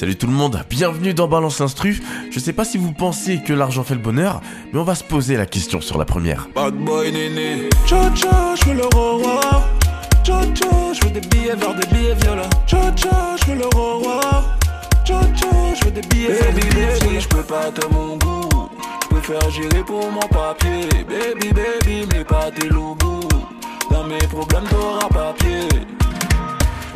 Salut tout le monde, bienvenue dans Balance Instru. Je sais pas si vous pensez que l'argent fait le bonheur, mais on va se poser la question sur la première. Bad boy néné. Cha cha, je veux le roi. Cha cha, je veux des billets verts, des billets violets. Cha cha, je veux le roi. Cha cha, je veux des billets Baby, baby, je peux pas te mon goût. Je préfère gérer pour mon papier. Baby, baby, mais pas tes loups. Dans mes problèmes, t'auras papier.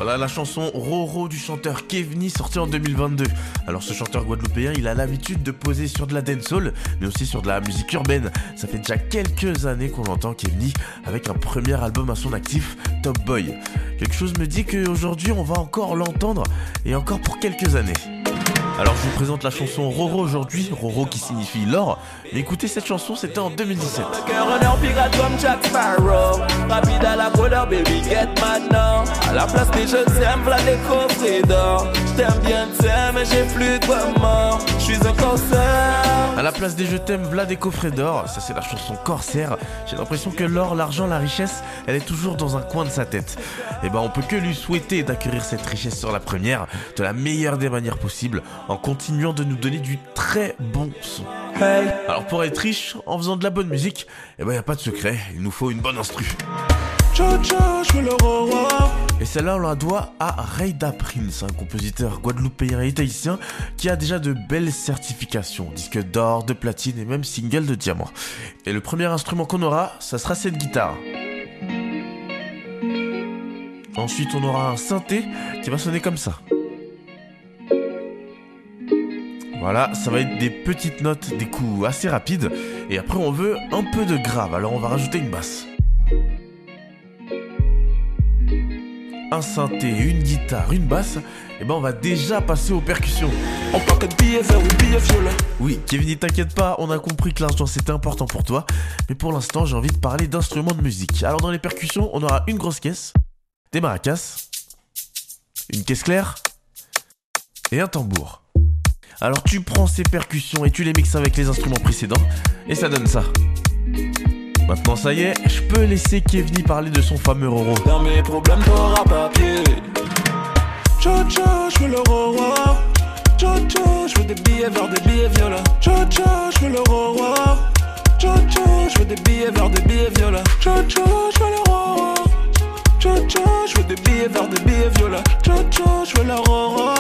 Voilà la chanson Roro du chanteur Kevni sortie en 2022. Alors ce chanteur guadeloupéen, il a l'habitude de poser sur de la dancehall, mais aussi sur de la musique urbaine. Ça fait déjà quelques années qu'on l'entend Kevni avec un premier album à son actif, Top Boy. Quelque chose me dit qu'aujourd'hui on va encore l'entendre et encore pour quelques années. Alors je vous présente la chanson Roro aujourd'hui, Roro qui signifie l'or. Mais écoutez cette chanson, c'était en 2017. pirate comme Jack Sparrow. Rapide à la couleur, baby, get maintenant. À la place des je t'aime, v'là des coffrets d'or. J't'aime bien, t'aime, mais j'ai plus de la place des je t'aime, v'là des coffrets d'or. Ça c'est la chanson Corsaire. J'ai l'impression que l'or, l'argent, la richesse, elle est toujours dans un coin de sa tête. Et ben on peut que lui souhaiter d'acquérir cette richesse sur la première, de la meilleure des manières possibles en continuant de nous donner du très bon son. Alors pour être riche en faisant de la bonne musique, eh ben y a pas de secret, il nous faut une bonne instru. Et celle-là, on la doit à Rayda Prince, un compositeur guadeloupéen et tahitien qui a déjà de belles certifications, disque d'or, de platine et même single de diamant. Et le premier instrument qu'on aura, ça sera cette guitare. Ensuite, on aura un synthé qui va sonner comme ça. Voilà, ça va être des petites notes, des coups assez rapides. Et après, on veut un peu de grave, alors on va rajouter une basse. Un synthé, une guitare, une basse, et ben on va déjà passer aux percussions. On de billets ou billets. Oui, Kevin, t'inquiète pas, on a compris que l'argent c'était important pour toi, mais pour l'instant j'ai envie de parler d'instruments de musique. Alors dans les percussions, on aura une grosse caisse, des maracas, une caisse claire et un tambour. Alors tu prends ces percussions et tu les mixes avec les instruments précédents et ça donne ça. Maintenant ça y est, je peux laisser Kevni parler de son fameux Roro. Dans mes problèmes t'auras papier. Cha, je veux le Roro. Cha, je veux des billets verts, des billets violets. Cha, je veux le Roro. Cha, je veux des billets verts, des billets violets. Cha, je veux le Roro. Cha, je veux des billets verts, des billets violets. Cha, je veux le Roro.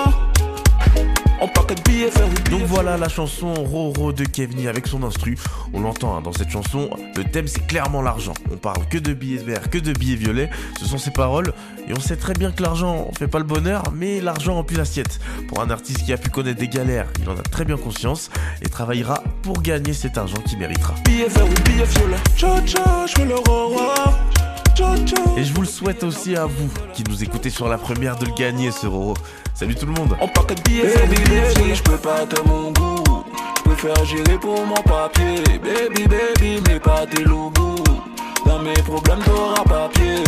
Donc voilà la chanson Roro de Kevni avec son instru. On l'entend hein, dans cette chanson, le thème c'est clairement l'argent. On parle que de billets verts, que de billets violets, ce sont ses paroles. Et on sait très bien que l'argent fait pas le bonheur, mais l'argent remplit l'assiette. Pour un artiste qui a pu connaître des galères, il en a très bien conscience et travaillera pour gagner cet argent qu'il méritera. Et je vous le souhaite aussi à vous qui nous écoutez sur la première de le gagner ce Roro. Salut tout le monde. On parle de billets, baby, je peux pas te mon goût. Je préfère gérer pour mon papier. Baby, baby, mais pas tes loups. Dans mes problèmes, t'auras papier.